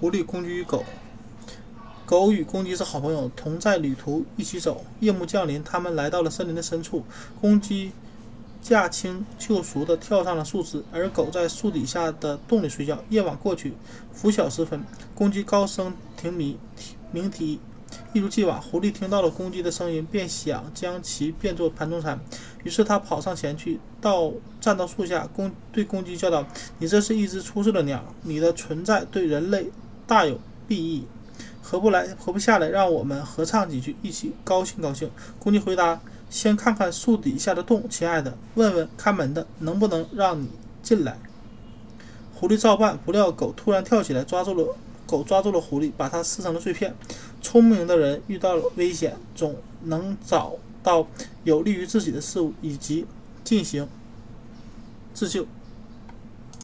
狐狸、公鸡与狗。狗与公鸡是好朋友，同在旅途一起走。夜幕降临，他们来到了森林的深处。公鸡驾轻就熟地跳上了树枝，而狗在树底下的洞里睡觉。夜晚过去，拂晓时分，公鸡高声停鸣鸣啼。一如既往，狐狸听到了公鸡的声音，便想将其变作盘中餐。于是他跑上前去，到站到树下，公对公鸡叫道：“你这是一只出色的鸟，你的存在对人类大有裨益，何不来，何不下来，让我们合唱几句，一起高兴高兴？”公鸡回答：“先看看树底下的洞，亲爱的，问问看门的，能不能让你进来。”狐狸照办，不料狗突然跳起来，抓住了狗，抓住了狐狸，把它撕成了碎片。聪明的人遇到了危险，总能找到有利于自己的事物，以及进行自救。